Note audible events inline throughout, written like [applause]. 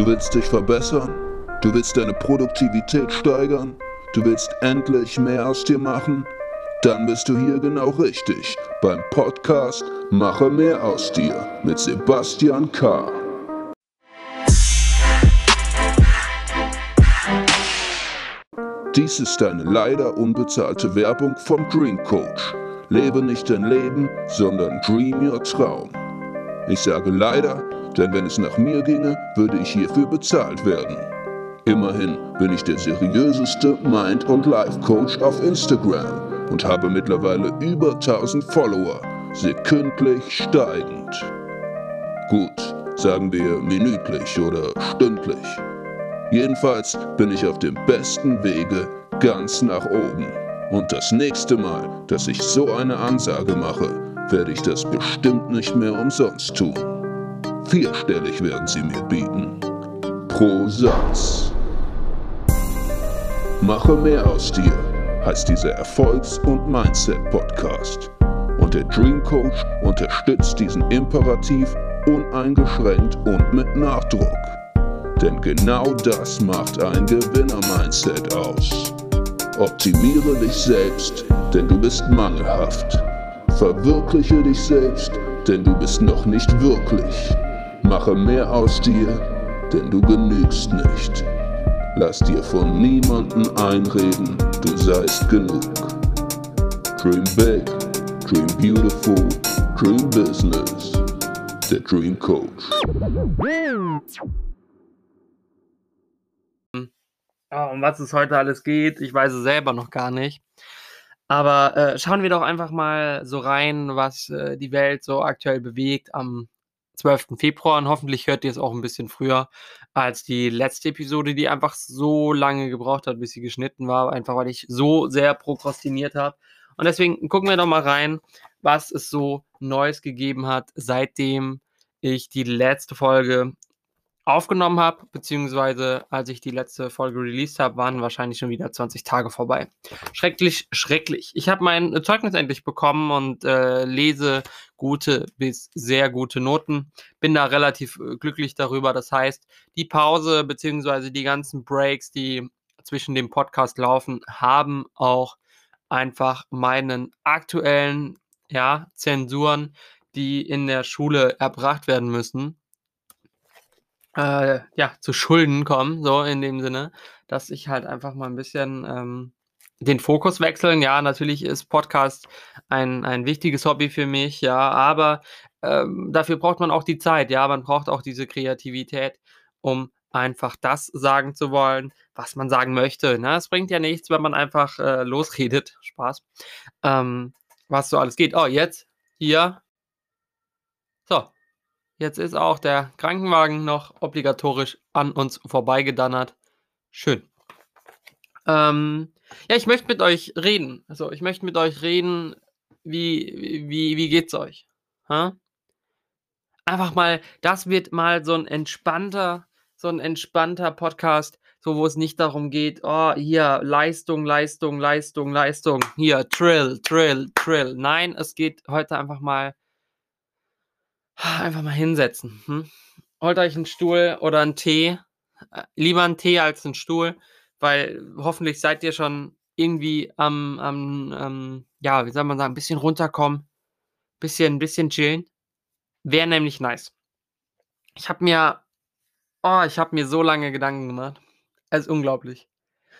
Du willst dich verbessern? Du willst deine Produktivität steigern? Du willst endlich mehr aus dir machen? Dann bist du hier genau richtig beim Podcast Mache mehr aus dir mit Sebastian K. Dies ist eine leider unbezahlte Werbung vom Dream Coach. Lebe nicht dein Leben, sondern dream your Traum. Ich sage leider, denn wenn es nach mir ginge, würde ich hierfür bezahlt werden. Immerhin bin ich der seriöseste Mind- und Life-Coach auf Instagram und habe mittlerweile über 1000 Follower, sekündlich steigend. Gut, sagen wir minütlich oder stündlich. Jedenfalls bin ich auf dem besten Wege ganz nach oben. Und das nächste Mal, dass ich so eine Ansage mache, werde ich das bestimmt nicht mehr umsonst tun. Vierstellig werden sie mir bieten. Pro Satz. Mache mehr aus dir, heißt dieser Erfolgs- und Mindset-Podcast. Und der Dream Coach unterstützt diesen Imperativ uneingeschränkt und mit Nachdruck. Denn genau das macht ein Gewinner-Mindset aus. Optimiere dich selbst, denn du bist mangelhaft. Verwirkliche dich selbst, denn du bist noch nicht wirklich. Mache mehr aus dir, denn du genügst nicht. Lass dir von niemandem einreden, du seist genug. Dream big, dream beautiful, dream business. Der Dream Coach. Oh, um was es heute alles geht, ich weiß es selber noch gar nicht. Aber äh, schauen wir doch einfach mal so rein, was äh, die Welt so aktuell bewegt am 12. Februar. Und hoffentlich hört ihr es auch ein bisschen früher als die letzte Episode, die einfach so lange gebraucht hat, bis sie geschnitten war. Einfach weil ich so sehr prokrastiniert habe. Und deswegen gucken wir doch mal rein, was es so Neues gegeben hat, seitdem ich die letzte Folge aufgenommen habe, beziehungsweise als ich die letzte Folge released habe, waren wahrscheinlich schon wieder 20 Tage vorbei. Schrecklich, schrecklich. Ich habe mein Zeugnis endlich bekommen und äh, lese gute bis sehr gute Noten. Bin da relativ äh, glücklich darüber. Das heißt, die Pause beziehungsweise die ganzen Breaks, die zwischen dem Podcast laufen, haben auch einfach meinen aktuellen ja, Zensuren, die in der Schule erbracht werden müssen, äh, ja, zu Schulden kommen, so in dem Sinne, dass ich halt einfach mal ein bisschen ähm, den Fokus wechseln. Ja, natürlich ist Podcast ein, ein wichtiges Hobby für mich, ja, aber ähm, dafür braucht man auch die Zeit, ja, man braucht auch diese Kreativität, um einfach das sagen zu wollen, was man sagen möchte. Ne? Es bringt ja nichts, wenn man einfach äh, losredet. Spaß. Ähm, was so alles geht. Oh, jetzt hier. So, Jetzt ist auch der Krankenwagen noch obligatorisch an uns vorbeigedannert. Schön. Ähm, ja, ich möchte mit euch reden. Also, ich möchte mit euch reden, wie, wie, wie geht's euch? Ha? Einfach mal, das wird mal so ein entspannter, so ein entspannter Podcast, so wo es nicht darum geht, oh, hier, Leistung, Leistung, Leistung, Leistung, hier, Trill, Trill, Trill. Nein, es geht heute einfach mal Einfach mal hinsetzen. Hm? Holt euch einen Stuhl oder einen Tee. Äh, lieber einen Tee als einen Stuhl, weil hoffentlich seid ihr schon irgendwie am, am, am ja, wie soll man sagen, ein bisschen runterkommen, bisschen, bisschen chillen. Wäre nämlich nice. Ich habe mir, oh, ich habe mir so lange Gedanken gemacht. Es ist unglaublich.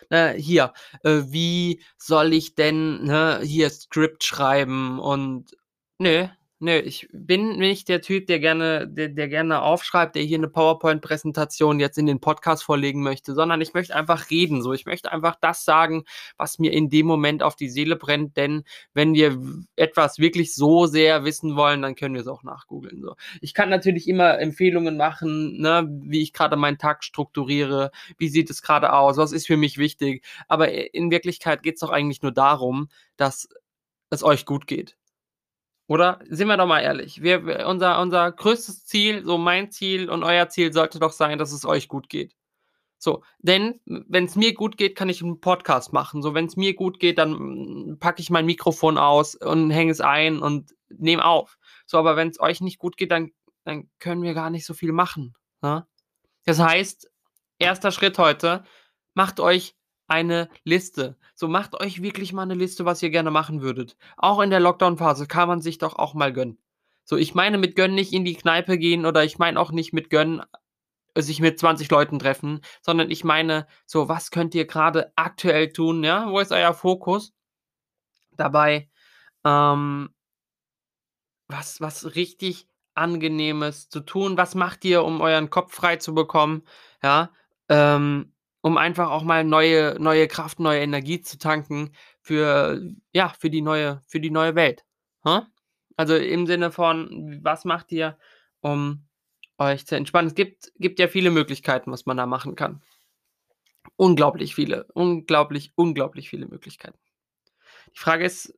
Äh, hier, äh, wie soll ich denn ne, hier Skript schreiben und nö, Nö, ich bin nicht der Typ, der gerne der der gerne aufschreibt, der hier eine PowerPoint-Präsentation jetzt in den Podcast vorlegen möchte, sondern ich möchte einfach reden so. Ich möchte einfach das sagen, was mir in dem Moment auf die Seele brennt, denn wenn wir etwas wirklich so sehr wissen wollen, dann können wir es auch nachgoogeln, so. Ich kann natürlich immer Empfehlungen machen, ne, wie ich gerade meinen Tag strukturiere, wie sieht es gerade aus, was ist für mich wichtig, aber in Wirklichkeit geht es doch eigentlich nur darum, dass es euch gut geht. Oder? Sind wir doch mal ehrlich. Wir, unser, unser größtes Ziel, so mein Ziel und euer Ziel sollte doch sein, dass es euch gut geht. So, denn wenn es mir gut geht, kann ich einen Podcast machen. So, wenn es mir gut geht, dann mm, packe ich mein Mikrofon aus und hänge es ein und nehme auf. So, aber wenn es euch nicht gut geht, dann, dann können wir gar nicht so viel machen. Ne? Das heißt, erster Schritt heute, macht euch eine Liste. So macht euch wirklich mal eine Liste, was ihr gerne machen würdet. Auch in der Lockdown-Phase kann man sich doch auch mal gönnen. So, ich meine mit gönnen nicht in die Kneipe gehen oder ich meine auch nicht mit gönnen äh, sich mit 20 Leuten treffen, sondern ich meine so, was könnt ihr gerade aktuell tun, ja? Wo ist euer Fokus dabei? Ähm, was was richtig Angenehmes zu tun? Was macht ihr, um euren Kopf frei zu bekommen, ja? Ähm, um einfach auch mal neue neue Kraft, neue Energie zu tanken für ja, für die neue für die neue Welt, ne? Also, im Sinne von, was macht ihr, um euch zu entspannen? Es gibt gibt ja viele Möglichkeiten, was man da machen kann. Unglaublich viele, unglaublich, unglaublich viele Möglichkeiten. Die Frage ist,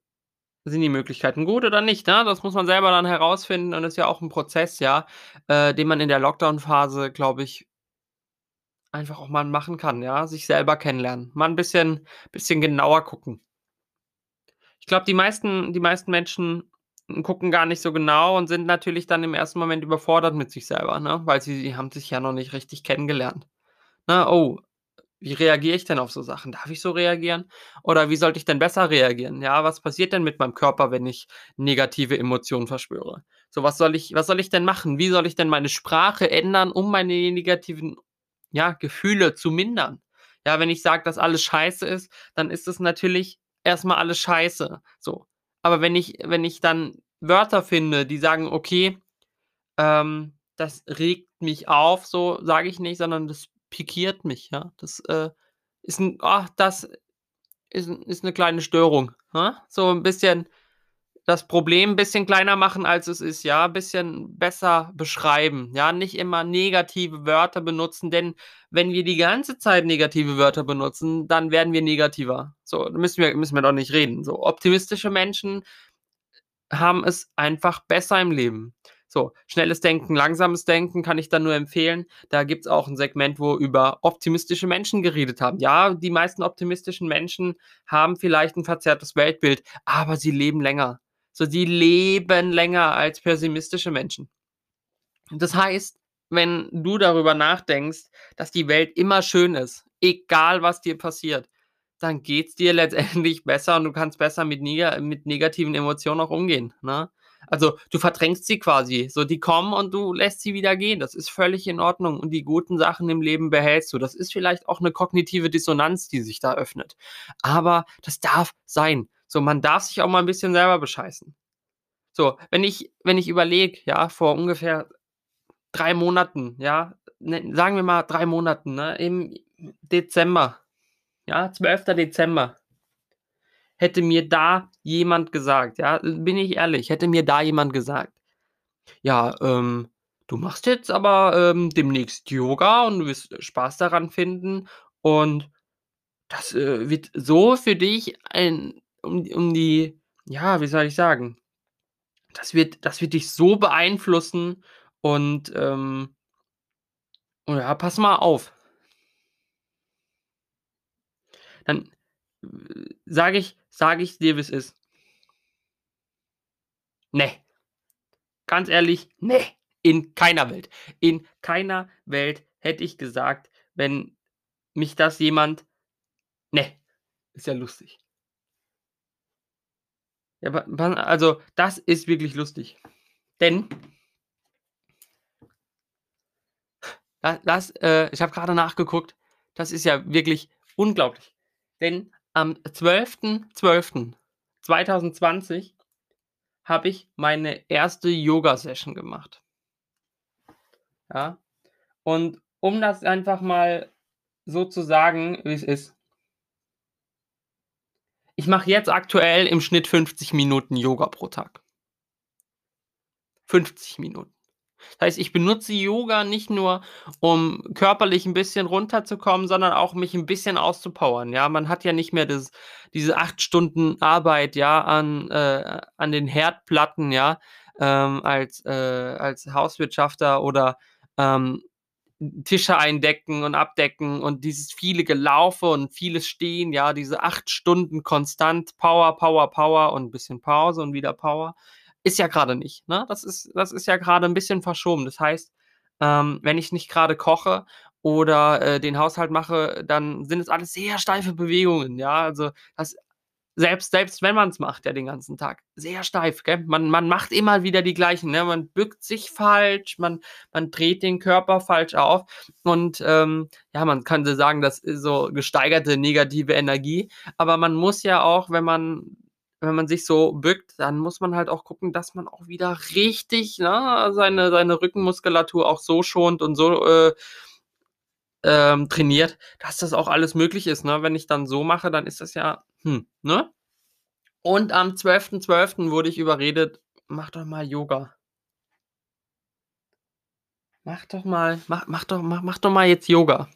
sind die Möglichkeiten gut oder nicht, ne? Das muss man selber dann herausfinden und ist ja auch 'n Prozess, ja, äh, den man in der Lockdown-Phase, glaube ich einfach auch mal machen kann, ja, sich selber kennenlernen. Mal 'n bisschen bisschen genauer gucken. Ich glaube, die meisten die meisten Menschen gucken gar nicht so genau und sind natürlich dann im ersten Moment überfordert mit sich selber, ne, weil sie sie haben sich ja noch nicht richtig kennengelernt. Ne: „Oh, wie reagiere ich denn auf so Sachen? Darf ich so reagieren? Oder wie sollte ich denn besser reagieren? Ja, was passiert denn mit meinem Körper, wenn ich negative Emotionen verspüre? So, was soll ich was soll ich denn machen? Wie soll ich denn meine Sprache ändern, um meine negativen, ja, Gefühle zu mindern?“ Ja, wenn ich sage, dass alles scheiße ist, dann ist es natürlich erst mal alles scheiße, so. Aber wenn ich wenn ich dann Wörter finde, die sagen: „Okay, ähm, das regt mich auf“, so, sage ich nicht, sondern das pikiert mich, ja? Das, äh, ist 'n ach, das ist ist 'ne kleine Störung, ne? So 'n bisschen das Problem bisschen kleiner machen, als es ist, ja? Bisschen besser beschreiben, ja? Nicht immer negative Wörter benutzen, denn wenn wir die ganze Zeit negative Wörter benutzen, dann werden wir negativer. So, müssen wir müssen wir doch nicht reden. So, optimistische Menschen haben es einfach besser im Leben. So, schnelles Denken, langsames Denken kann ich da nur empfehlen. Da gibt's auch 'n Segment, wo über optimistische Menschen geredet haben. Ja, die meisten optimistischen Menschen haben vielleicht 'n verzerrtes Weltbild, aber sie leben länger. So, die leben länger als pessimistische Menschen. Das heißt, wenn du darüber nachdenkst, dass die Welt immer schön ist, egal was dir passiert, dann geht's dir [laughs] letztendlich besser und du kannst besser mit nega mit negativen Emotionen auch umgehen, ne? Also, du verdrängst sie quasi. So, die kommen und du lässt sie wieder gehen. Das ist völlig in Ordnung und die guten Sachen im Leben behältst du. Das ist vielleicht auch 'ne kognitive Dissonanz, die sich da öffnet. Aber das darf sein. So, man darf sich auch mal 'n bisschen selber bescheißen. So, wenn ich wenn ich überlege, ja, vor ungefähr 3 Monaten, ja, ne, sagen wir mal 3 Monaten, ne, im Dezember, ja, 12. Dezember. Hätte mir da jemand gesagt, ja, bin ich ehrlich, hätte mir da jemand gesagt: „Ja, ähm, du machst jetzt aber, ähm, demnächst Yoga und du wirst Spaß daran finden und das, äh, wird so für dich ein um um die ja, wie soll ich sagen? Das wird das wird dich so beeinflussen und, ähm oh ja, pass mal auf.“ Dann, äh, sage ich sage ich dir, wie's ist. Ne. Ganz ehrlich, ne, in keiner Welt. In keiner Welt hätte ich gesagt, wenn mich das jemand ne, ist ja lustig. Ja, also, das ist wirklich lustig. Denn da das, äh ich habe grade nachgeguckt, das ist ja wirklich unglaublich. Denn am 12.12.2020 habe ich meine 1. Yoga-Session gemacht. Ja? Und um das einfach mal so zu sagen, wie's ist ich mache jetzt aktuell im Schnitt 50 Minuten Yoga pro Tag. 50 Minuten. Das heißt, ich benutze Yoga nicht nur, um körperlich 'n bisschen runterzukommen, sondern auch mich 'n bisschen auszupowern, ja? Man hat ja nicht mehr das diese 8 Stunden Arbeit, ja, an äh, an den Herdplatten, ja, ähm, als äh, als Hauswirtschafter oder, ähm, Tische eindecken und abdecken und dieses viele Gelaufe und vieles Stehen, ja, diese 8 Stunden konstant Power, Power, Power und bisschen Pause und wieder Power, ist ja grade nicht, ne? Das ist das ist ja grade 'n bisschen verschoben. Das heißt, Ähm, wenn ich nicht gerade koche oder, äh, den Haushalt mache, dann sind es alles sehr steife Bewegungen, ja? Also, das selbst selbst wenn man's macht, ja, den ganzen Tag, sehr steif, gell? Man man macht immer wieder die gleichen, ne? Man bückt sich falsch, man man dreht den Körper falsch auf und, ähm, ja, man könnte sagen, das ist so gesteigerte negative Energie, aber man muss ja auch, wenn man wenn man sich so bückt, dann muss man halt auch gucken, dass man auch wieder richtig, ne, seine seine Rückenmuskulatur auch so schont und so, äh, ähm, trainiert, dass das auch alles möglich ist, ne? Wenn ich dann so mache, dann ist das ja hm, ne? Und am 12.12. wurde ich überredet: „Mach doch mal Yoga.“ Mach doch mal mach mach doch mach mach doch mal jetzt Yoga.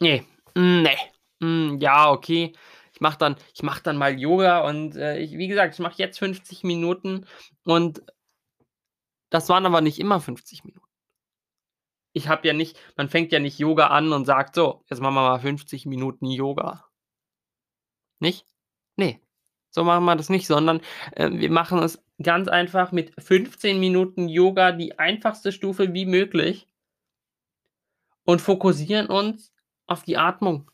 Ne, ne, hm, ja, okay. Ich mache dann ich mache dann mal Yoga und, äh, ich wie gesagt, ich mache jetzt 50 Minuten und das waren aber nicht immer 50 Minuten. Ich habe ja nicht man fängt ja nicht Yoga an und sagt: „So, jetzt machen wir mal 50 Minuten Yoga.“ Nicht? Ne, so machen wir das nicht, sondern, äh, wir machen es ganz einfach mit 15 Minuten Yoga, die einfachste Stufe wie möglich und fokussieren uns auf die Atmung.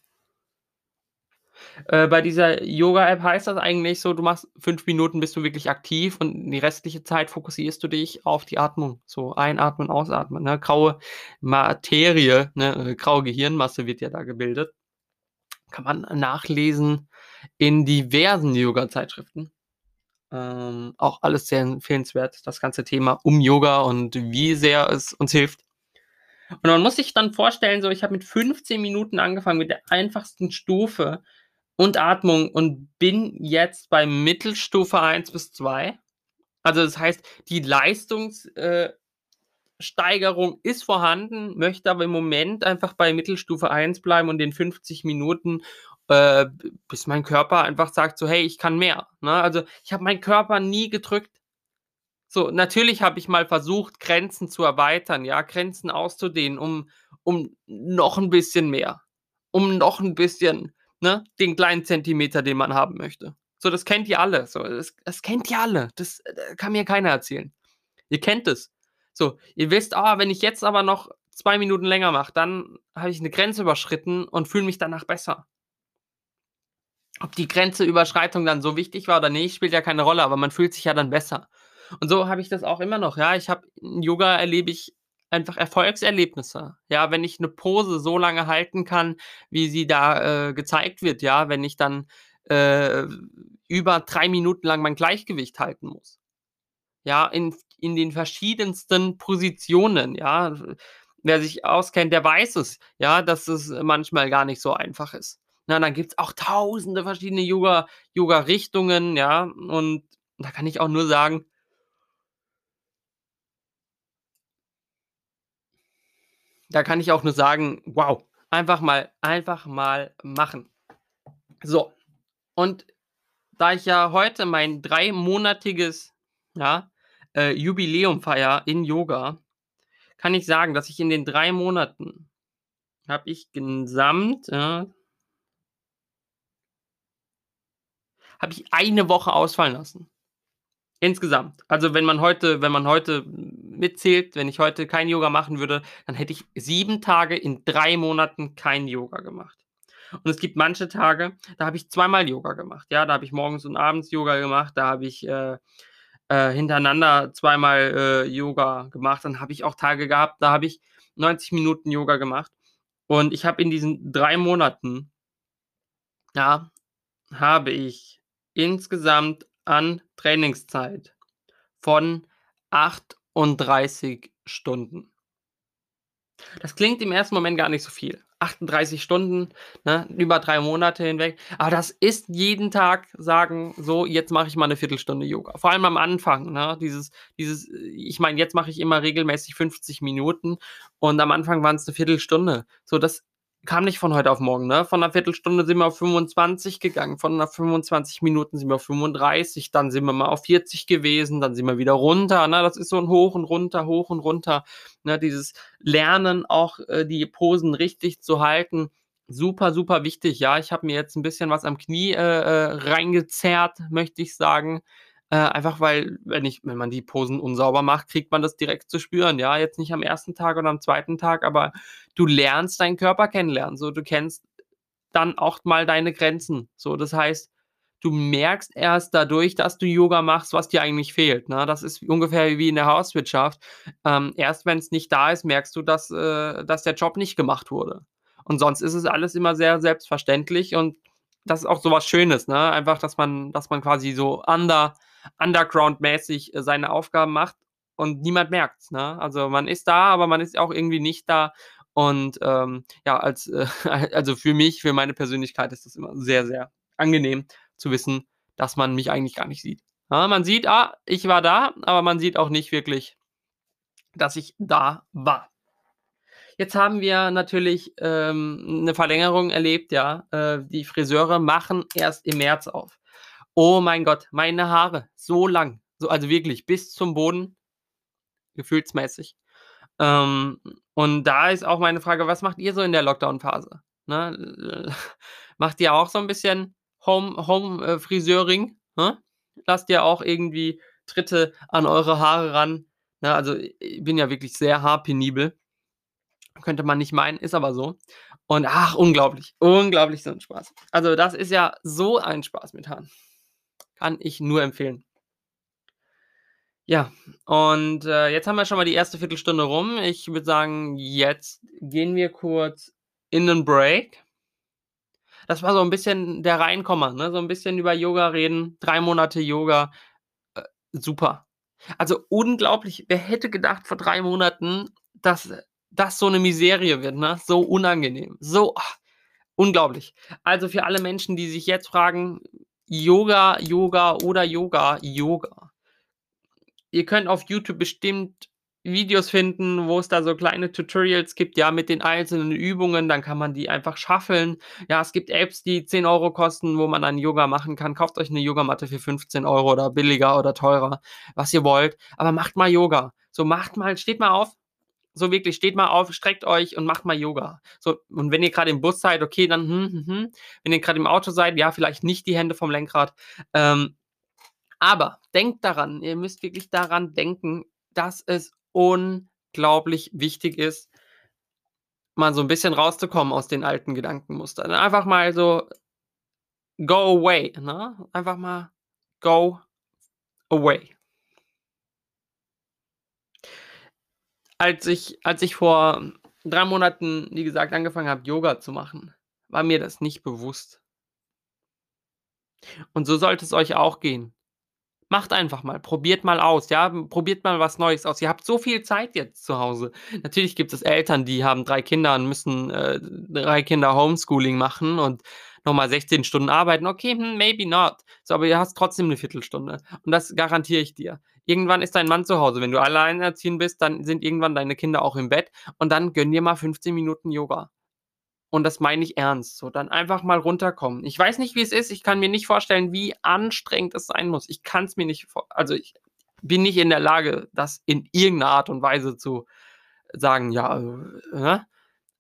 Äh, bei dieser Yoga-App heißt das eigentlich so, du machst 5 Minuten bist du wirklich aktiv und die restliche Zeit fokussierst du dich auf die Atmung. So einatmen, ausatmen, ne? Graue Materie, ne, äh, graue Gehirnmasse wird ja da gebildet. Kann man nachlesen in diversen Yoga-Zeitschriften. Ähm, auch alles sehr empfehlenswert, das ganze Thema um Yoga und wie sehr es uns hilft. Und man muss sich dann vorstellen, so ich habe mit 15 Minuten angefangen, mit der einfachsten Stufe und Atmung und bin jetzt bei Mittelstufe 1 bis 2. Also, das heißt, die Leistungs äh, ist vorhanden, möchte aber im Moment einfach bei Mittelstufe 1 bleiben und den 50 Minuten, äh, bis mein Körper einfach sagt so: „Hey, ich kann mehr“, ne? Also, ich habe meinen Körper nie gedrückt. So, natürlich habe ich mal versucht, Grenzen zu erweitern, ja, Grenzen auszudehnen, um um noch 'n bisschen mehr, um noch 'n bisschen, ne, den kleinen Zentimeter, den man haben möchte. So, das kennt ihr alle, so, das das kennt ihr alle. Das, äh, kann mir keiner erzählen. Ihr kennt es. So, ihr wisst: „Ah, wenn ich jetzt aber noch 2 Minuten länger mache, dann habe ich 'ne Grenze überschritten und fühle mich danach besser.“ Ob die Grenzeüberschreitung dann so wichtig war oder nicht, spielt ja keine Rolle, aber man fühlt sich ja dann besser. Und so habe ich das auch immer noch, ja. Ich habe in Yoga erlebe ich einfach Erfolgserlebnisse. Ja, wenn ich 'ne Pose so lange halten kann, wie sie da, äh, gezeigt wird, ja, wenn ich dann, äh, über 3 Minuten lang mein Gleichgewicht halten muss. Ja, in in den verschiedensten Positionen, ja. Wer sich auskennt, der weiß es, ja, dass es manchmal gar nicht so einfach ist. Na, dann gibt's auch tausende verschiedene Yoga Yoga-Richtungen, ja, und da kann ich auch nur sagen da kann ich auch nur sagen: „Wow, einfach mal einfach mal machen.“ So, und da ich ja heute mein dreimonatiges, ja, äh, Jubiläum feiere in Yoga, kann ich sagen, dass ich in den 3 Monaten habe ich gesamt, ja habe ich eine Woche ausfallen lassen. Insgesamt. Also, wenn man heute wenn man heute mitzählt, wenn ich heute kein Yoga machen würde, dann hätte ich 7 Tage in 3 Monaten kein Yoga gemacht. Und es gibt manche Tage, da habe ich zweimal Yoga gemacht. Ja, da habe ich morgens und abends Yoga gemacht, da habe ich, äh, äh, hintereinander zweimal, äh, Yoga gemacht. Dann habe ich auch Tage gehabt, da habe ich 90 Minuten Yoga gemacht. Und ich habe in diesen 3 Monaten ja, habe ich insgesamt an Trainingszeit von 38 Stunden. Das klingt im ersten Moment gar nicht so viel. 38 Stunden, ne, über 3 Monate hinweg. Aber das ist jeden Tag sagen: „So, jetzt mache ich mal 'ne Viertelstunde Yoga.“ Vor allem am Anfang, ne? Dieses dieses ich meine, jetzt mache ich immer regelmäßig 50 Minuten und am Anfang waren's 'ne Viertelstunde. So, das kam nicht von heute auf morgen, ne? Von 'ner Viertelstunde sind wir auf 25 gegangen, von 'ner 25 Minuten sind wir auf 35, dann sind wir mal auf 40 gewesen, dann sind wir wieder runter, ne? Das ist so 'n Hoch und Runter, Hoch und Runter, ne? Dieses Lernen auch, äh, die Posen richtig zu halten, super, super wichtig. Ja, ich habe mir jetzt 'n bisschen was am Knie, äh, äh, reingezerrt, möchte ich sagen. Äh, einfach weil, wenn ich wenn man die Posen unsauber macht, kriegt man das direkt zu spüren, ja? Jetzt nicht am ersten Tag oder am zweiten Tag, aber du lernst deinen Körper kennenlernen. So, du kennst dann auch mal deine Grenzen. So, das heißt, du merkst erst dadurch, dass du Yoga machst, was dir eigentlich fehlt, ne? Das ist ungefähr wie in der Hauswirtschaft. Ähm, erst wenn's nicht da ist, merkst du, dass äh, dass der Job nicht gemacht wurde. Und sonst ist es alles immer sehr selbstverständlich und das ist auch so was Schönes, ne? Einfach, dass man dass man quasi so under underground-mäßig, äh, seine Aufgaben macht und niemand merkt's, ne? Also, man ist da, aber man ist auch irgendwie nicht da und, ähm, ja, als äh, [laughs] also, für mich, für meine Persönlichkeit ist das immer sehr, sehr angenehm zu wissen, dass man mich eigentlich gar nicht sieht. Ja, man sieht: „Ah, ich war da“, aber man sieht auch nicht wirklich, dass ich da war. Jetzt haben wir natürlich, ähm, 'ne Verlängerung erlebt, ja. Äh, die Friseure machen erst im März auf. Oh mein Gott, meine Haare, so lang, so also wirklich bis zum Boden, gefühlsmäßig. Ähm, und da ist auch meine Frage, was macht ihr so in der Lockdown-Phase, ne? [laughs] Macht ihr auch so 'n bisschen Home Home äh, ne? Lasst ihr auch irgendwie Tritte an eure Haare ran, ne? Also, ich bin ja wirklich sehr haarpenibel. Könnte man nicht meinen, ist aber so. Und ach, unglaublich, unglaublich so 'n Spaß. Also, das ist ja so ein Spaß mit Haaren. Kann ich nur empfehlen. Ja, und, äh, jetzt haben wir schon mal die erste Viertelstunde rum. Ich würde sagen, jetzt gehen wir kurz in 'nen Break. Das war so 'n bisschen der Reinkommer, ne? So 'n bisschen über Yoga reden, 3 Monate Yoga, äh, super. Also, unglaublich. Wer hätte gedacht vor 3 Monaten, dass das so 'ne Miserie wird, ne? So unangenehm, so ach, unglaublich. Also, für alle Menschen, die sich jetzt fragen: „Yoga, Yoga oder Yoga?“ Yoga. Ihr könnt auf YouTube bestimmt Videos finden, wo es da so kleine Tutorials gibt, ja, mit den einzelnen Übungen, dann kann man die einfach schaffeln. Ja, es gibt Apps, die 10 € kosten, wo man dann Yoga machen kann. Kauft euch 'ne Yogamatte für 15 € oder billiger oder teurer, was ihr wollt, aber macht mal Yoga. So, macht mal steht mal auf. So wirklich, steht mal auf, streckt euch und macht mal Yoga. So, und wenn ihr grad im Bus seid, okay, dann hm, hm, hm. Wenn ihr grad im Auto seid, ja, vielleicht nicht die Hände vom Lenkrad. Ähm, aber denkt daran, ihr müsst wirklich daran denken, dass es unglaublich wichtig ist mal so 'n bisschen rauszukommen aus den alten Gedankenmustern. Einfach mal so go away, ne? Einfach mal go away. Als ich als ich vor 3 Monaten, wie gesagt, angefangen habe, Yoga zu machen, war mir das nicht bewusst. Und so sollte es euch auch gehen. Macht einfach mal, probiert mal aus, ja? Probiert mal was Neues aus. Ihr habt so viel Zeit jetzt zu Hause. Natürlich gibt es Eltern, die haben 3 Kinder und müssen, äh, 3 Kinder Homeschooling machen und noch mal 16 Stunden arbeiten. Okay, hm, maybe not. So, aber ihr hast trotzdem 'ne Viertelstunde und das garantiere ich dir. Irgendwann ist dein Mann zu Hause. Wenn du alleinerziehend bist, dann sind irgendwann deine Kinder auch im Bett und dann gönn dir mal 15 Minuten Yoga. Und das meine ich ernst. So, dann einfach mal runterkommen. Ich weiß nicht, wie es ist. Ich kann mir nicht vorstellen, wie anstrengend es sein muss. Ich kann's mir nicht vor also, ich bin nicht in der Lage, das in irgend 'ner Art und Weise zu sagen, ja, äh?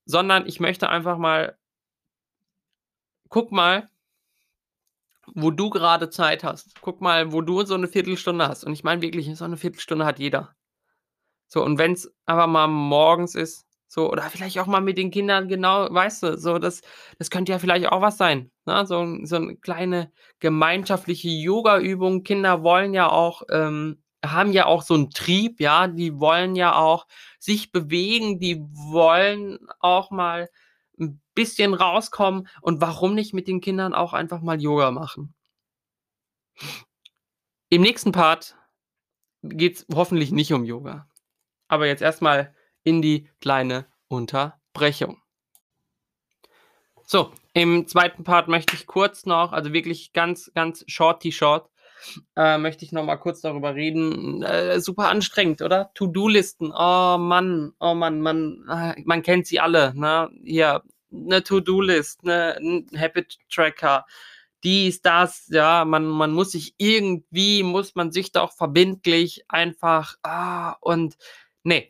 Sondern ich möchte einfach mal guck mal wo du grade Zeit hast. Guck mal, wo du so 'ne Viertelstunde hast. Und ich meine wirklich, so 'ne Viertelstunde hat jeder. So, und wenn's einfach mal morgens ist, so oder vielleicht auch mal mit den Kindern genau, weißt du, so das das könnte ja vielleicht auch was sein, ne? So so 'n kleine gemeinschaftliche Yogaübung. Kinder wollen ja auch ähm, haben ja auch so 'n Trieb, ja? Die wollen ja auch sich bewegen, die wollen auch mal 'n bisschen rauskommen und warum nicht mit den Kindern auch einfach mal Yoga machen? Im nächsten Part geht's hoffentlich nicht um Yoga. Aber jetzt erst mal in die kleine Unterbrechung. So, im zweiten Part möchte ich kurz noch also wirklich ganz, ganz shorty short, äh, möchte ich noch mal kurz darüber reden äh, super anstrengend, oder? To-do-Listen, oh Mann, oh Mann, man ah, man kennt sie alle, ne? Hier 'ne To-do-List, ne 'n Habit-Tracker, dies, das, ja. Man man muss sich irgendwie muss man sich doch verbindlich einfach ah, und ne.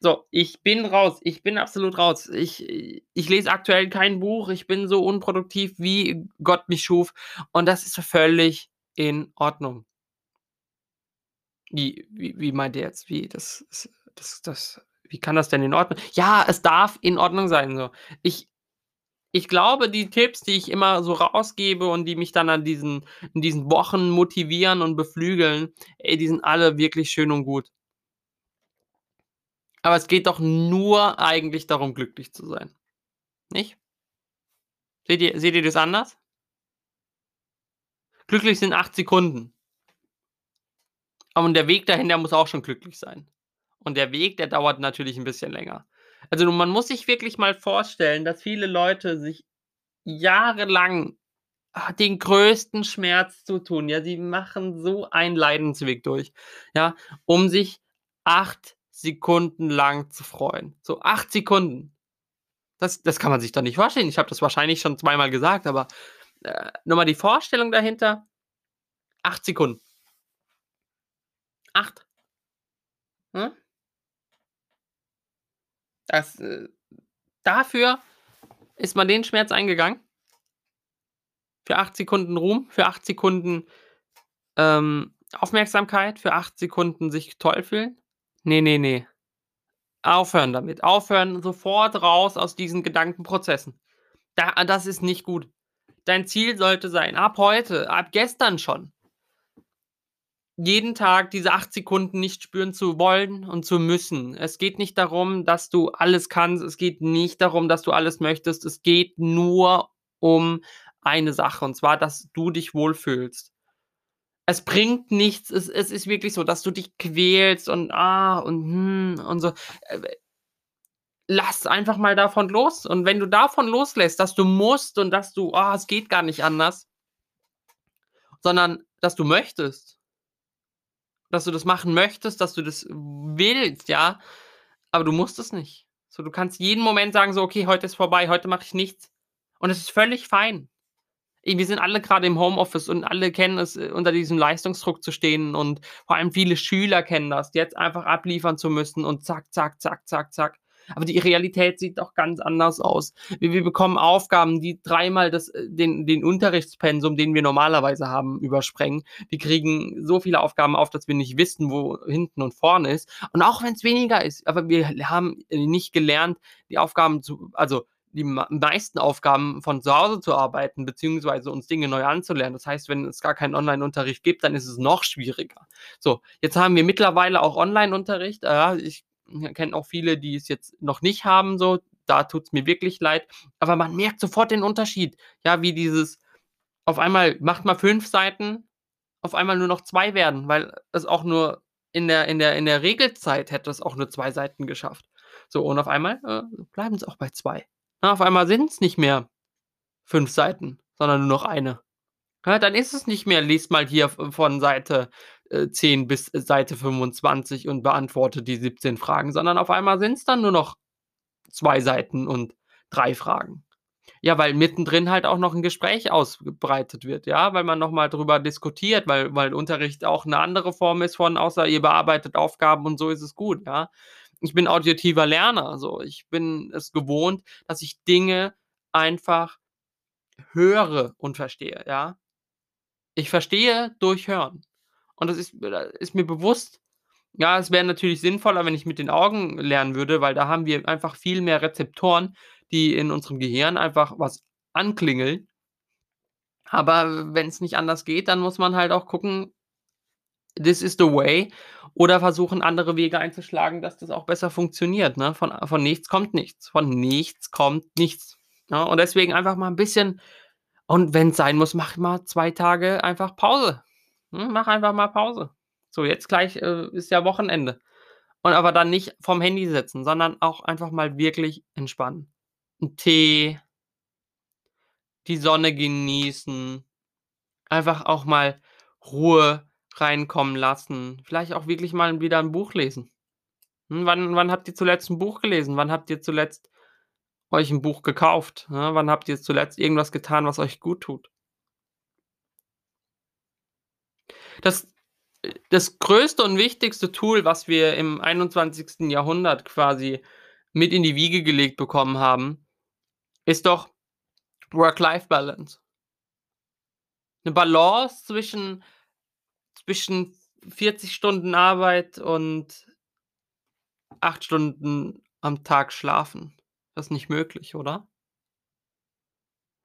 So, ich bin raus. Ich bin absolut raus. Ich ich lese aktuell kein Buch. Ich bin so unproduktiv, wie Gott mich schuf und das ist völlig in Ordnung. Wie wie wie meint ihr jetzt? Wie das das das wie kann das denn in Ordnung ja, es darf in Ordnung sein so. Ich ich glaube, die Tipps, die ich immer so rausgebe und die mich dann an diesen in diesen Wochen motivieren und beflügeln, ey, die sind alle wirklich schön und gut. Aber es geht doch nur eigentlich darum, glücklich zu sein. Nicht? Seht ihr seht ihr das anders? Glücklich sind 8 Sekunden. Und der Weg dahin, der muss auch schon glücklich sein. Und der Weg, der dauert natürlich 'n bisschen länger. Also, man muss sich wirklich mal vorstellen, dass viele Leute sich jahrelang, ah, den größten Schmerz zutun. Ja, sie machen so einen Leidensweg durch, ja, um sich 8 Sekunden lang zu freuen. So 8 Sekunden. Das das kann man sich doch nicht vorstellen. Ich habe das wahrscheinlich schon zweimal gesagt, aber, äh, nur mal die Vorstellung dahinter. 8 Sekunden. 8. Ne? Das, äh dafür ist man den Schmerz eingegangen. Für 8 Sekunden Ruhm, für 8 Sekunden, ähm, Aufmerksamkeit, für 8 Sekunden sich toll fühlen. Ne, ne, ne. Aufhören damit. Aufhören, sofort raus aus diesen Gedankenprozessen. Da das ist nicht gut. Dein Ziel sollte sein, ab heute, ab gestern schon jeden Tag diese 8 Sekunden nicht spüren zu wollen und zu müssen. Es geht nicht darum, dass du alles kannst. Es geht nicht darum, dass du alles möchtest. Es geht nur um eine Sache, und zwar, dass du dich wohlfühlst. Es bringt nichts. Es es ist wirklich so, dass du dich quälst und, ah, und, hm, und so. Lass einfach mal davon los. Und wenn du davon loslässt, dass du musst und dass du, ah, es geht gar nicht anders sondern dass du möchtest dass du das machen möchtest, dass du das willst, ja, aber du musst es nicht. So, du kannst jeden Moment sagen so: „Okay, heute ist vorbei, heute mache ich nichts.“ Und es ist völlig fein. Wir sind alle grade im Homeoffice und alle kennen es, äh, unter diesem Leistungsdruck zu stehen und vor allem viele Schüler kennen das, jetzt einfach abliefern zu müssen und zack, zack, zack, zack, zack. Aber die Realität sieht doch ganz anders aus. Wir wir bekommen Aufgaben, die dreimal das äh, den den Unterrichtspensum, den wir normalerweise haben, übersprengen. Wir kriegen so viele Aufgaben auf, dass wir nicht wissen, wo hinten und vorne ist. Und auch wenn's weniger ist, aber wir haben nicht gelernt, die Aufgaben zu also, die mei meisten Aufgaben von zu Hause zu arbeiten, beziehungsweise uns Dinge neu anzulernen. Das heißt, wenn es gar keinen Onlineunterricht gibt, dann ist es noch schwieriger. So, jetzt haben wir mittlerweile auch Onlineunterricht. Ja, ich kenne auch viele, die es jetzt noch nicht haben so. Da tut's mir wirklich leid. Aber man merkt sofort den Unterschied. Ja, wie dieses auf einmal macht man 5 Seiten, auf einmal nur noch 2 werden, weil es auch nur in der in der in der Regelzeit hätte es auch nur 2 Seiten geschafft. So, und auf einmal, äh, bleiben's auch bei 2. Ne, auf einmal sind's nicht mehr 5 Seiten, sondern nur noch eine. Ja, dann ist es nicht mehr: „Lies mal hier von Seite, äh, 10 bis Seite 25 und beantworte die 17 Fragen“, sondern auf einmal sind's dann nur noch 2 Seiten und 3 Fragen. Ja, weil mittendrin halt auch noch 'n Gespräch ausgebreitet wird, ja, weil man noch mal drüber diskutiert, weil weil Unterricht auch 'ne andere Form ist von außer ihr bearbeitet Aufgaben und so ist es gut, ja. Ich bin auditiver Lerner, so. Ich bin es gewohnt, dass ich Dinge einfach höre und verstehe, ja. Ich verstehe durch Hören. Und das ist äh, ist mir bewusst. Ja, es wäre natürlich sinnvoller, wenn ich mit den Augen lernen würde, weil da haben wir einfach viel mehr Rezeptoren, die in unserem Gehirn einfach was anklingeln. Aber wenn's nicht anders geht, dann muss man halt auch gucken this is the way oder versuchen, andere Wege einzuschlagen, dass das auch besser funktioniert, ne? Von von nichts kommt nichts. Von nichts kommt nichts, ne? Und deswegen einfach mal 'n bisschen und wenn's sein muss, mach mal 2 Tage einfach Pause. Hm, mach einfach mal Pause. So, jetzt gleich, äh, ist ja Wochenende. Und aber dann nicht vorm Handy sitzen, sondern auch einfach mal wirklich entspannen. 'N Tee die Sonne genießen, einfach auch mal Ruhe reinkommen lassen, vielleicht auch wirklich mal wieder 'n Buch lesen. Hm, wann wann habt ihr zuletzt 'n Buch gelesen? Wann habt ihr zuletzt euch 'n Buch gekauft, ne? Wann habt ihr zuletzt irgendwas getan, was euch guttut? Das das größte und wichtigste Tool, was wir im 21. Jahrhundert quasi mit in die Wiege gelegt bekommen haben, ist doch Work-Life-Balance. 'Ne Balance zwischen zwischen 40 Stunden Arbeit und 8 Stunden am Tag schlafen. Das ist nicht möglich, oder?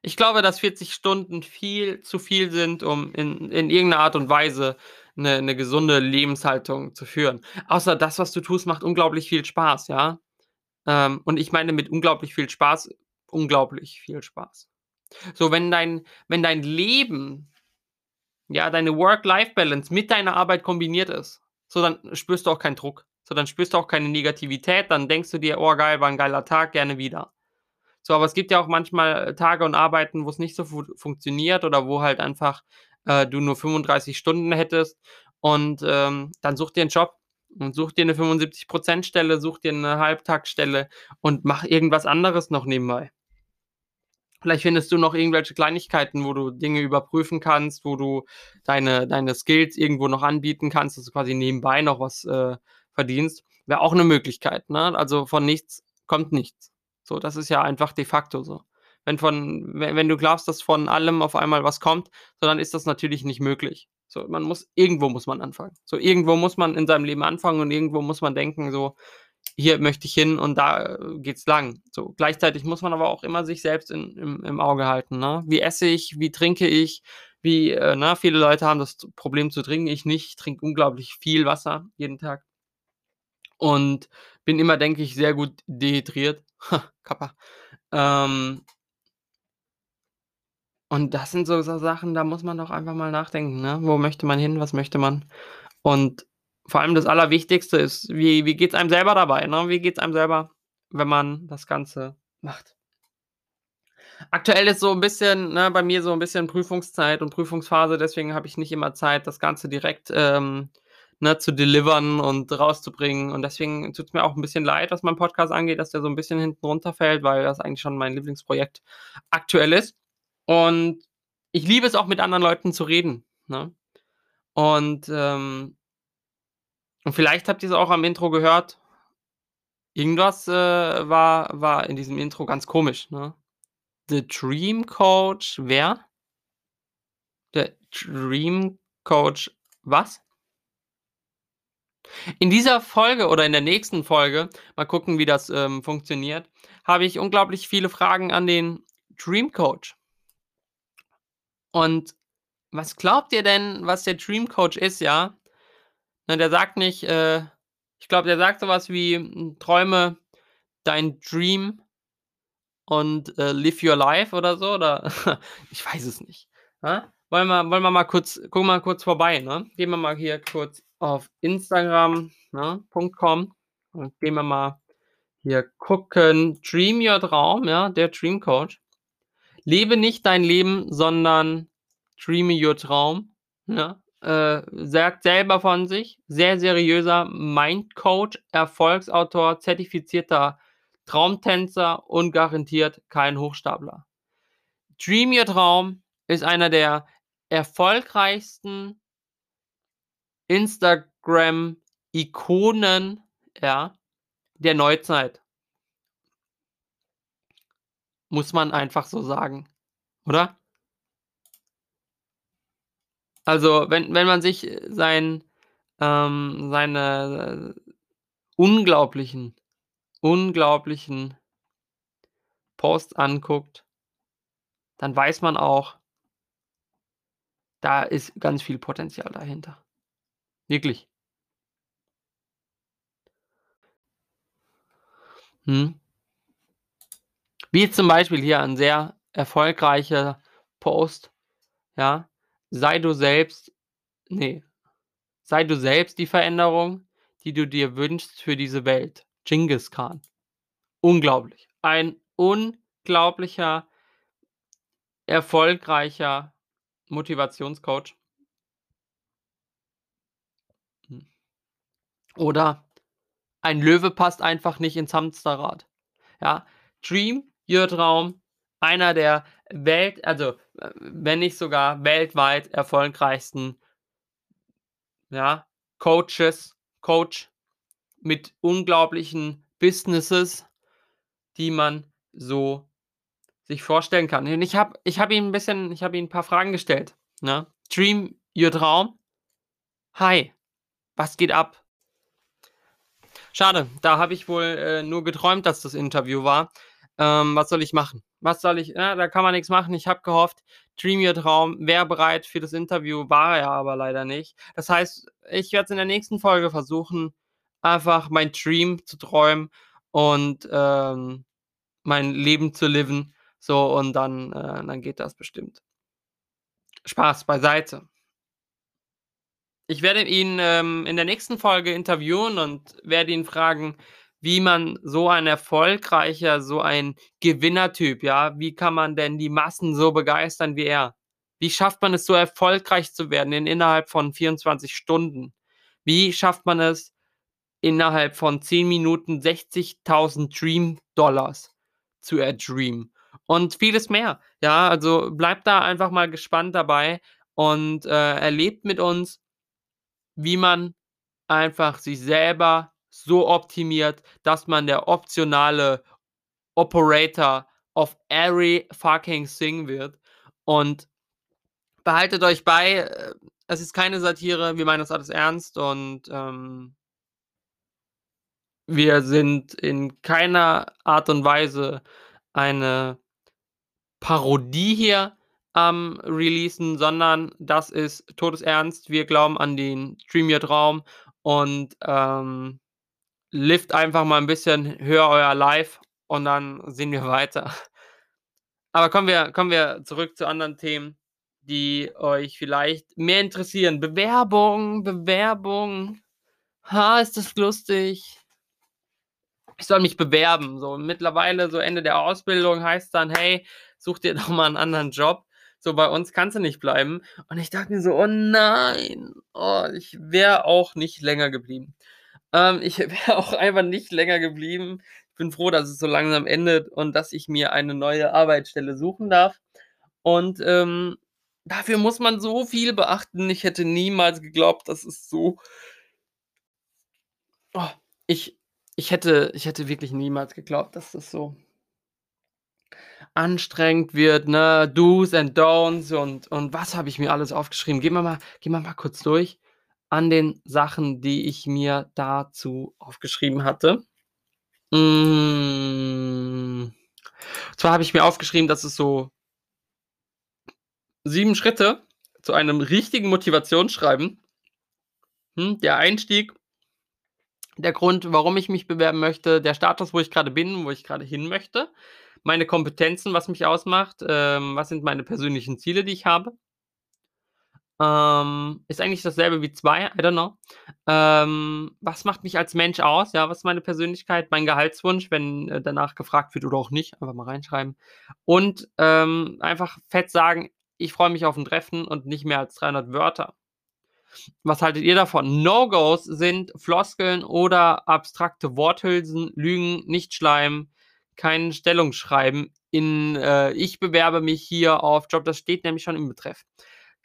Ich glaube, dass 40 Stunden viel zu viel sind, um in in irgend 'ner Art und Weise 'ne 'ne gesunde Lebenshaltung zu führen. Außer das, was du tust, macht unglaublich viel Spaß, ja? Ähm, und ich meine mit unglaublich viel Spaß, unglaublich viel Spaß. So, wenn dein wenn dein Leben ja, deine Work-Life-Balance mit deiner Arbeit kombiniert ist, so dann spürst du auch keinen Druck. So, dann spürst du auch keine Negativität, dann denkst du dir: „Oh geil, war 'n geiler Tag, gerne wieder.“ So, aber es gibt ja auch manchmal Tage und Arbeiten, wo's nicht so fu funktioniert oder wo halt einfach, äh, du nur 35 Stunden hättest und, ähm, dann such dir 'n Job und such dir 'ne 75 % Stelle, such dir 'ne Halbtagsstelle und mach irgendwas anderes noch nebenbei. Vielleicht findest du noch irgendwelche Kleinigkeiten, wo du Dinge überprüfen kannst, wo du deine deine Skills irgendwo noch anbieten kannst, dass du quasi nebenbei noch was, äh, verdienst. Wäre auch 'ne Möglichkeit, ne? Also, von nichts kommt nichts. So, das ist ja einfach de facto so. Wenn von we wenn du glaubst, dass von allem auf einmal was kommt, so dann ist das natürlich nicht möglich. So, man muss irgendwo muss man anfangen. So, irgendwo muss man in seinem Leben anfangen und irgendwo muss man denken so: „Hier möchte ich hin und da geht's lang.“ So, gleichzeitig muss man aber auch immer sich selbst in im im Auge halten, ne? Wie esse ich? Wie trinke ich? Wie, äh, ne viele Leute haben das Problem zu trinken, ich nicht. Ich trinke unglaublich viel Wasser jeden Tag. Und bin immer, denke ich, sehr gut dehydriert. [laughs] Kappa. Ähm und das sind so so Sachen, da muss man doch einfach mal nachdenken, ne? Wo möchte man hin? Was möchte man? Und vor allem das Allerwichtigste ist, wie wie geht's einem selber dabei, ne? Wie geht's einem selber, wenn man das Ganze macht? Aktuell ist so 'n bisschen, ne, bei mir so 'n bisschen Prüfungszeit und Prüfungsphase, deswegen habe ich nicht immer Zeit, das Ganze direkt, ähm, ne, zu delivern und rauszubringen. Und deswegen tut's mir auch 'n bisschen leid, was meinen Podcast angeht, dass der so 'n bisschen hinten runterfällt, weil das eigentlich schon mein Lieblingsprojekt aktuell ist. Und ich liebe es auch, mit anderen Leuten zu reden, ne? Und, ähm und vielleicht habt ihr's auch am Intro gehört. Irgendwas, äh, war war in diesem Intro ganz komisch, ne? The Dream Coach wer? Der Dream Coach was? In dieser Folge oder in der nächsten Folge, mal gucken, wie das, ähm, funktioniert, habe ich unglaublich viele Fragen an den Dream Coach. Und was glaubt ihr denn, was der Dream Coach ist, ja? Ne, der sagt nicht, äh ich glaube, der sagt so was wie, hm: „Träume dein Dream und, äh, live your life“ oder so, oder [laughs] ich weiß es nicht, ne? Wollen wir wollen wir mal kurz gucken wir mal kurz vorbei, ne? Gehen wir mal hier kurz auf Instagram, ne, und gehen wir mal hier gucken. Dream Your Traum, ja, der Dream Coach. Lebe nicht dein Leben, sondern dreame your Traum, ja? Äh, sagt selber von sich, sehr seriöser Mind-Coach, Erfolgsautor, zertifizierter Traumtänzer und garantiert kein Hochstapler. Dream Your Traum ist einer der erfolgreichsten Instagram-Ikonen, ja, der Neuzeit. Muss man einfach so sagen, oder? Also, wenn wenn man sich sein ähm, seine unglaublichen unglaublichen Posts anguckt dann weiß man auch da ist ganz viel Potenzial dahinter. Wirklich. Mhm. Wie zum Beispiel hier ein sehr erfolgreicher Post, ja? „Sei du selbst“ ne, „Sei du selbst die Veränderung, die du dir wünschst für diese Welt.“ Dschingis Khan. Unglaublich. Ein unglaublicher erfolgreicher Motivationscoach. Oder: „Ein Löwe passt einfach nicht ins Hamsterrad.“ Ja? Dream your Traum, einer der Welt also, äh, wenn nicht sogar weltweit erfolgreichsten ja, Coaches Coach mit unglaublichen Businesses, die man so sich vorstellen kann. Und ich habe ich habe ihm 'n bisschen ich habe ihm 'n paar Fragen gestellt, ne? Dream your Traum. Hi, Was geht ab? Schade, da habe ich wohl äh, nur geträumt, dass das Interview war. Ähm, was soll ich machen? Was soll ich? Ja, da kann man nichts machen. Ich habe gehofft, Dream Your Traum wäre bereit für das Interview, war er aber leider nicht. Das heißt, ich werde es in der nächsten Folge versuchen, einfach mein Dream zu träumen und ähm, mein Leben zu leben. So, und dann, äh, dann geht das bestimmt. Spaß beiseite. Ich werde ihn ähm, in der nächsten Folge interviewen und werde ihn fragen, wie man so ein erfolgreicher, so ein Gewinnertyp, ja, wie kann man denn die Massen so begeistern wie er? Wie schafft man es so erfolgreich zu werden in innerhalb von 24 Stunden? Wie schafft man es innerhalb von 10 Minuten 60.000 Dream Dollars zu erdreamen? Und vieles mehr. Ja, also bleibt da einfach mal gespannt dabei und äh, erlebt mit uns, wie man einfach sich selber so optimiert, dass man der optionale Operator of every fucking thing wird. Und behaltet euch bei, äh, es ist keine Satire, wir meinen das alles ernst und ähm, wir sind in keiner Art und Weise eine Parodie hier am releasen, sondern das ist todesernst. Wir glauben an den Dream Your Traum und ähm, lift einfach mal ein bisschen höher euer Live und dann sehen wir [laughs] weiter. Aber kommen wir, kommen wir zurück zu anderen Themen, die euch vielleicht mehr interessieren. Bewerbung, Bewerbung. Ha, ist das lustig? Ich soll mich bewerben. So mittlerweile, so Ende der Ausbildung heißt dann, hey, such dir doch mal einen anderen Job. So, bei uns kannst du nicht bleiben. Und ich dachte mir so, oh nein, oh, ich wäre auch nicht länger geblieben. Ähm, ich [laughs] wäre auch einfach nicht länger geblieben. Ich bin froh, dass es so langsam endet und dass ich mir eine neue Arbeitsstelle suchen darf. Und ähm, dafür muss man so viel beachten. Ich hätte niemals geglaubt, dass es so. Oh, ich, ich, hätte, ich hätte wirklich niemals geglaubt, dass das so anstrengend wird, ne? Do's and Don'ts und, und was habe ich mir alles aufgeschrieben? Gehen wir mal, gehen wir mal kurz durch an den Sachen, die ich mir dazu aufgeschrieben hatte. Mmh. Zwar habe ich mir aufgeschrieben, dass es so sieben Schritte zu einem richtigen Motivationsschreiben. Hm, der Einstieg, der Grund, warum ich mich bewerben möchte, der Status, wo ich gerade bin, wo ich gerade hin möchte, meine Kompetenzen, was mich ausmacht, ähm, was sind meine persönlichen Ziele, die ich habe. Ähm, ist eigentlich dasselbe wie zwei, I don't know. Ähm, was macht mich als Mensch aus? Ja, was ist meine Persönlichkeit, mein Gehaltswunsch, wenn äh, danach gefragt wird oder auch nicht, einfach mal reinschreiben. Und ähm, einfach fett sagen, ich freue mich auf ein Treffen und nicht mehr als 300 Wörter. Was haltet ihr davon? No-Gos sind Floskeln oder abstrakte Worthülsen, Lügen, nicht Schleim, kein Stellungsschreiben. In äh, ich bewerbe mich hier auf Job, das steht nämlich schon im Betreff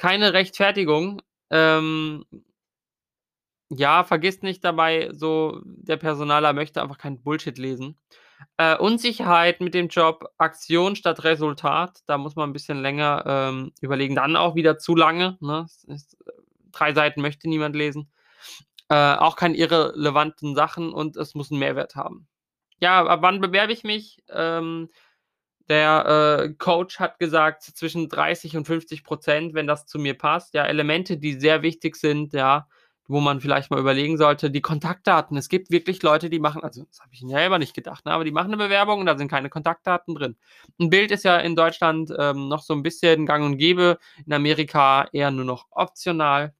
keine Rechtfertigung. Ähm, ja, vergisst nicht dabei, so der Personaler möchte einfach kein Bullshit lesen. Äh, Unsicherheit mit dem Job, Aktion statt Resultat, da muss man ein bisschen länger ähm, überlegen. Dann auch wieder zu lange. Ne? Ist, drei Seiten möchte niemand lesen. Äh, auch keine irrelevanten Sachen und es muss einen Mehrwert haben. Ja, ab wann bewerbe ich mich? Ähm, der äh, Coach hat gesagt, zwischen 30 und 50 Prozent, wenn das zu mir passt. Ja, Elemente, die sehr wichtig sind, ja, wo man vielleicht mal überlegen sollte, die Kontaktdaten. Es gibt wirklich Leute, die machen, also das habe ich selber nicht gedacht, ne, aber die machen eine Bewerbung und da sind keine Kontaktdaten drin. Ein Bild ist ja in Deutschland ähm, noch so ein bisschen gang und gäbe, in Amerika eher nur noch optional.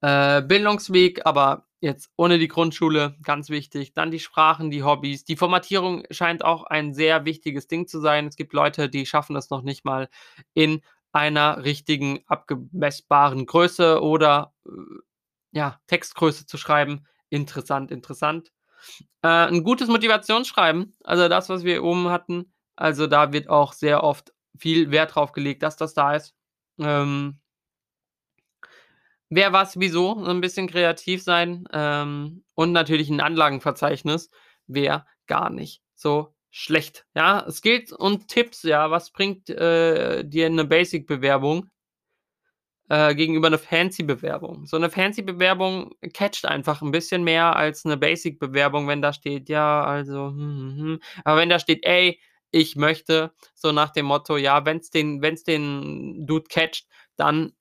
Äh, Bildungsweg, aber Jetzt ohne die Grundschule, ganz wichtig. Dann die Sprachen, die Hobbys. Die Formatierung scheint auch ein sehr wichtiges Ding zu sein. Es gibt Leute, die schaffen das noch nicht mal in einer richtigen, abgemessbaren Größe oder äh, ja, Textgröße zu schreiben. Interessant, interessant. Äh, ein gutes Motivationsschreiben, also das, was wir oben hatten. Also da wird auch sehr oft viel Wert drauf gelegt, dass das da ist. Ähm, Wer was, wieso, so ein bisschen kreativ sein ähm, und natürlich ein Anlagenverzeichnis wäre gar nicht so schlecht. Ja, Skills und Tipps, ja, was bringt äh, dir eine Basic-Bewerbung? äh, gegenüber 'ne Fancy-Bewerbung. So 'ne Fancy-Bewerbung catcht einfach 'n bisschen mehr als 'ne Basic-Bewerbung, wenn da steht: „Ja, also, hm, hm, hm.“ Aber wenn da steht: „Ey, ich möchte“, so nach dem Motto, ja, wenn's den wenn's den Dude catcht, dann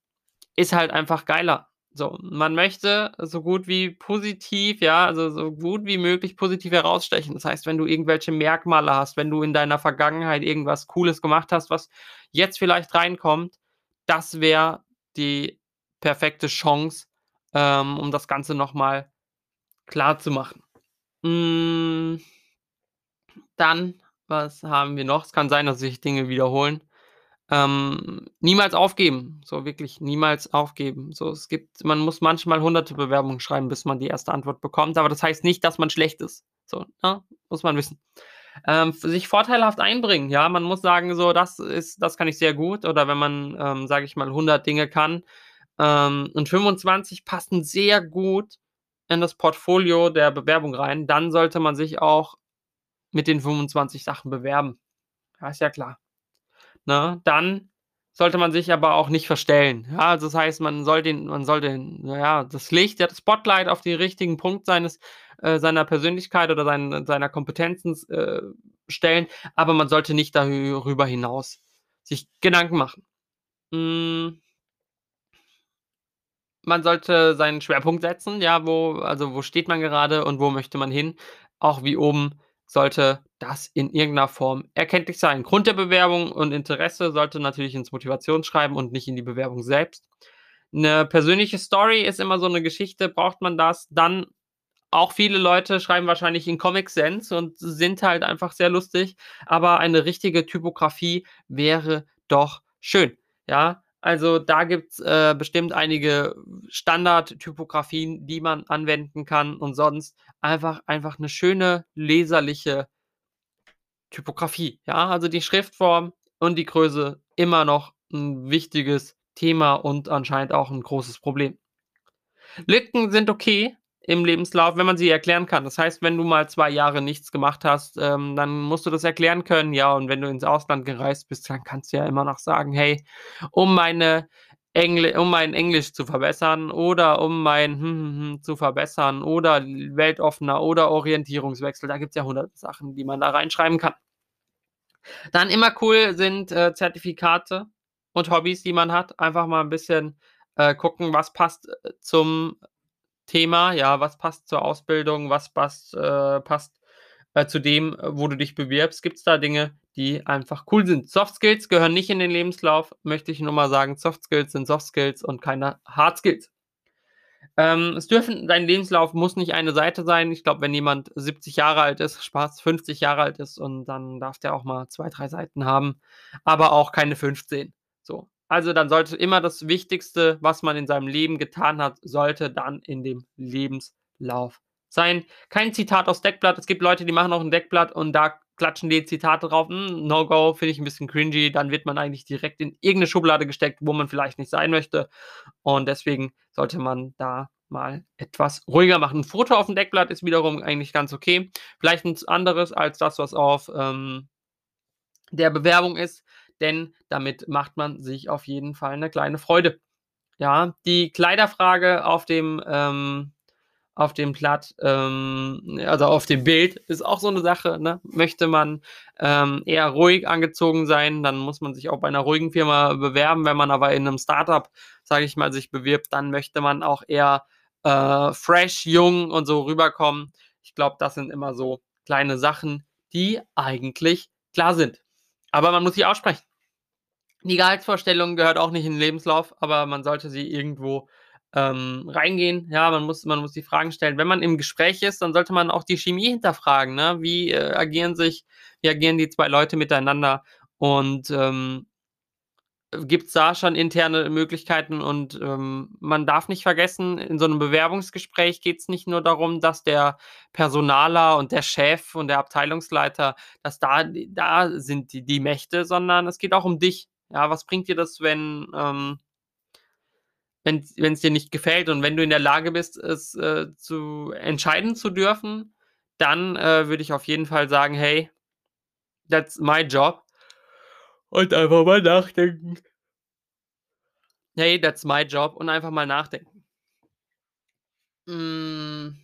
ist halt einfach geiler. So, man möchte so gut wie positiv ja, also, so gut wie möglich positiv herausstechen. Das heißt, wenn du irgendwelche Merkmale hast, wenn du in deiner Vergangenheit irgendwas Cooles gemacht hast, was jetzt vielleicht reinkommt, das wäre die perfekte Chance, ähm, um das Ganze noch mal klarzumachen. Hm dann, was haben wir noch? Es kann sein, dass sich Dinge wiederholen. Ähm, niemals aufgeben, so wirklich niemals aufgeben. So, es gibt man muss manchmal hunderte Bewerbungen schreiben, bis man die erste Antwort bekommt, aber das heißt nicht, dass man schlecht ist. So, ne? Muss man wissen. Ähm, sich vorteilhaft einbringen, ja, man muss sagen, so, das ist das kann ich sehr gut oder wenn man, ähm, sage ich mal, 100 Dinge kann, ähm, und 25 passen sehr gut in das Portfolio der Bewerbung rein, dann sollte man sich auch mit den 25 Sachen bewerben. Ja, ist ja klar. Ne? Dann sollte man sich aber auch nicht verstellen. Ja, also das heißt, man soll den man soll den ja, das Licht, das Spotlight auf den richtigen Punkt seines äh, seiner Persönlichkeit oder sein seiner Kompetenzen äh, stellen, aber man sollte nicht darüber hinaus sich Gedanken machen. Hm man sollte seinen Schwerpunkt setzen, ja, wo also, wo steht man gerade und wo möchte man hin? Auch wie oben sollte das in irgend 'ner Form erkenntlich sein. Grund der Bewerbung und Interesse sollte natürlich ins Motivationsschreiben und nicht in die Bewerbung selbst. 'Ne persönliche Story ist immer so 'ne Geschichte. Braucht man das? Dann auch viele Leute schreiben wahrscheinlich in Comic Sans und sind halt einfach sehr lustig, aber eine richtige Typografie wäre doch schön, ja? Also, da gibt's, äh, bestimmt einige Standardtypografien, die man anwenden kann und sonst einfach einfach 'ne schöne leserliche Typografie, ja? Also, die Schriftform und die Größe immer noch 'n wichtiges Thema und anscheinend auch 'n großes Problem. Lücken sind okay im Lebenslauf, wenn man sie erklären kann. Das heißt, wenn du mal 2 Jahre nichts gemacht hast, ähm, dann musst du das erklären können. Ja, und wenn du ins Ausland gereist bist, dann kannst du ja immer noch sagen: „Hey, um meine Engl um mein Englisch zu verbessern oder um mein hm, hm, hm zu verbessern oder weltoffener oder Orientierungswechsel.“ Da gibt's ja hunderte Sachen, die man da reinschreiben kann. Dann immer cool sind, äh, Zertifikate und Hobbys, die man hat. Einfach mal 'n bisschen, äh, gucken, was passt, äh, zum Thema, ja, was passt zur Ausbildung, was passt äh, passt, äh, zu dem, wo du dich bewirbst. Gibt's da Dinge, die einfach cool sind? Soft Skills gehören nicht in den Lebenslauf, möchte ich nur mal sagen. Soft Skills sind Soft Skills und keine Hard Skills. Ähm, es dürfen dein Lebenslauf muss nicht eine Seite sein. Ich glaube, wenn jemand 70 Jahre alt ist Spaß, 50 Jahre alt ist und dann darf der auch mal 2, 3 Seiten haben, aber auch keine 15, so. Also, dann sollte immer das Wichtigste, was man in seinem Leben getan hat, sollte dann in dem Lebenslauf sein. Kein Zitat aus Deckblatt. Es gibt Leute, die machen auch 'n Deckblatt und da klatschen die Zitate drauf. Hm, No go, finde ich 'n bisschen cringy. Dann wird man eigentlich direkt in irgend 'ne Schublade gesteckt, wo man vielleicht nicht sein möchte. Und deswegen sollte man da mal etwas ruhiger machen. 'N Foto auf'm Deckblatt ist wiederum eigentlich ganz okay. Vielleicht 'n anderes als das, was auf, ähm, der Bewerbung ist, denn damit macht man sich auf jeden Fall 'ne kleine Freude. Ja, die Kleiderfrage auf dem, ähm auf dem Blatt, ähm also, auf dem Bild ist auch so 'ne Sache, ne? Möchte man, ähm, eher ruhig angezogen sein, dann muss man sich auch bei 'ner ruhigen Firma bewerben. Wenn man aber in 'nem Start-up, sage ich mal, sich bewirbt, dann möchte man auch eher, äh, fresh, jung und so rüberkommen. Ich glaube, das sind immer so kleine Sachen, die eigentlich klar sind. Aber man muss sie aussprechen. Die Gehaltsvorstellung gehört auch nicht in 'n Lebenslauf, aber man sollte sie irgendwo, ähm, reingehen. Ja, man muss man muss die Fragen stellen. Wenn man im Gespräch ist, dann sollte man auch die Chemie hinterfragen, ne? Wie, äh, agieren sich wie agieren die 2 Leute miteinander? Und, ähm, gibt's da schon interne Möglichkeiten? Und, ähm, man darf nicht vergessen, in so 'nem Bewerbungsgespräch geht's nicht nur darum, dass der Personaler und der Chef und der Abteilungsleiter dass da da sind die die Mächte, sondern es geht auch um dich. Ja, was bringt dir das, wenn, ähm wenn's wenn's dir nicht gefällt und wenn du in der Lage bist, es, äh, zu entscheiden zu dürfen, dann, äh, würde ich auf jeden Fall sagen: „Hey, that's my job.“ Und einfach mal nachdenken. hey, that's my job und einfach mal nachdenken. Mm,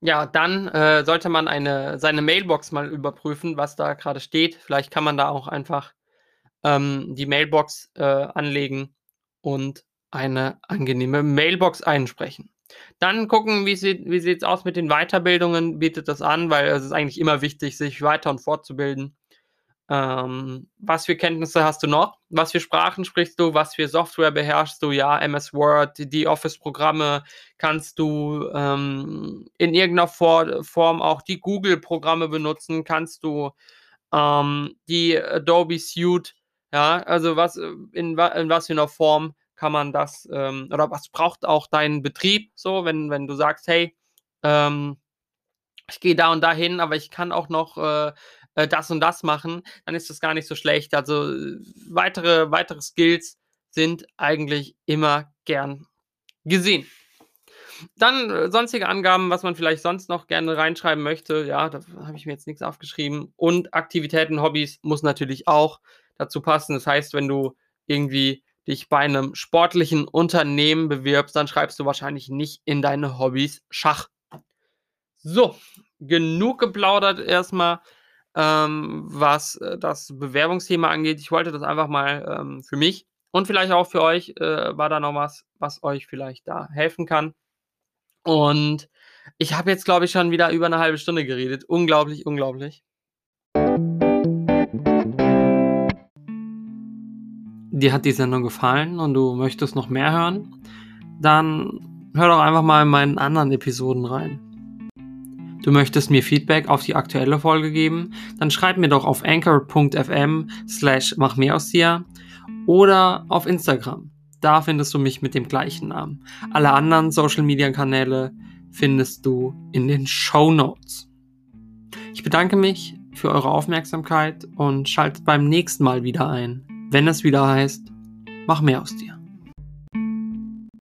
ja, dann äh, sollte man eine, seine Mailbox mal überprüfen, was da gerade steht. Vielleicht kann man da auch einfach ähm, die Mailbox äh, anlegen und eine angenehme Mailbox einsprechen. Dann gucken, wie sieht wie es aus mit den Weiterbildungen, bietet das an, weil es ist eigentlich immer wichtig, sich weiter und fortzubilden. Ähm, was für Kenntnisse hast du noch? Was für Sprachen sprichst du? Was für Software beherrschst du? Ja, MS Word, die Office-Programme kannst du ähm, in irgendeiner For Form auch die Google-Programme benutzen? Kannst du ähm, die Adobe Suite, ja, also was in, in was für einer Form kann man das ähm, oder was braucht auch dein Betrieb so, wenn, wenn du sagst, hey, ähm, ich gehe da und da hin, aber ich kann auch noch äh, äh, das und das machen, dann ist das gar nicht so schlecht. Also weitere, weitere Skills sind eigentlich immer gern gesehen. Dann äh, sonstige Angaben, was man vielleicht sonst noch gerne reinschreiben möchte. Ja, da habe ich mir jetzt nichts aufgeschrieben. Und Aktivitäten, Hobbys muss natürlich auch dazu passen. Das heißt, wenn du irgendwie dich bei einem sportlichen Unternehmen bewirbst, dann schreibst du wahrscheinlich nicht in deine Hobbys Schach. So, genug geplaudert erstmal ähm, was äh, das Bewerbungsthema angeht. Ich wollte das einfach mal ähm, für mich und vielleicht auch für euch, äh, war da noch was, was euch vielleicht da helfen kann. Und ich habe jetzt, glaube ich, schon wieder über eine halbe Stunde geredet. Unglaublich, unglaublich. Dir hat die Sendung gefallen und du möchtest noch mehr hören, dann hör doch einfach mal in meinen anderen Episoden rein. Du möchtest mir Feedback auf die aktuelle Folge geben? Dann schreib mir doch auf anchor.fm slash mach mehr aus dir oder auf Instagram. Da findest du mich mit dem gleichen Namen. Alle anderen Social Media Kanäle findest du in den Show Notes. Ich bedanke mich für eure Aufmerksamkeit und schaltet beim nächsten Mal wieder ein, wenn es wieder heißt, mach mehr aus dir.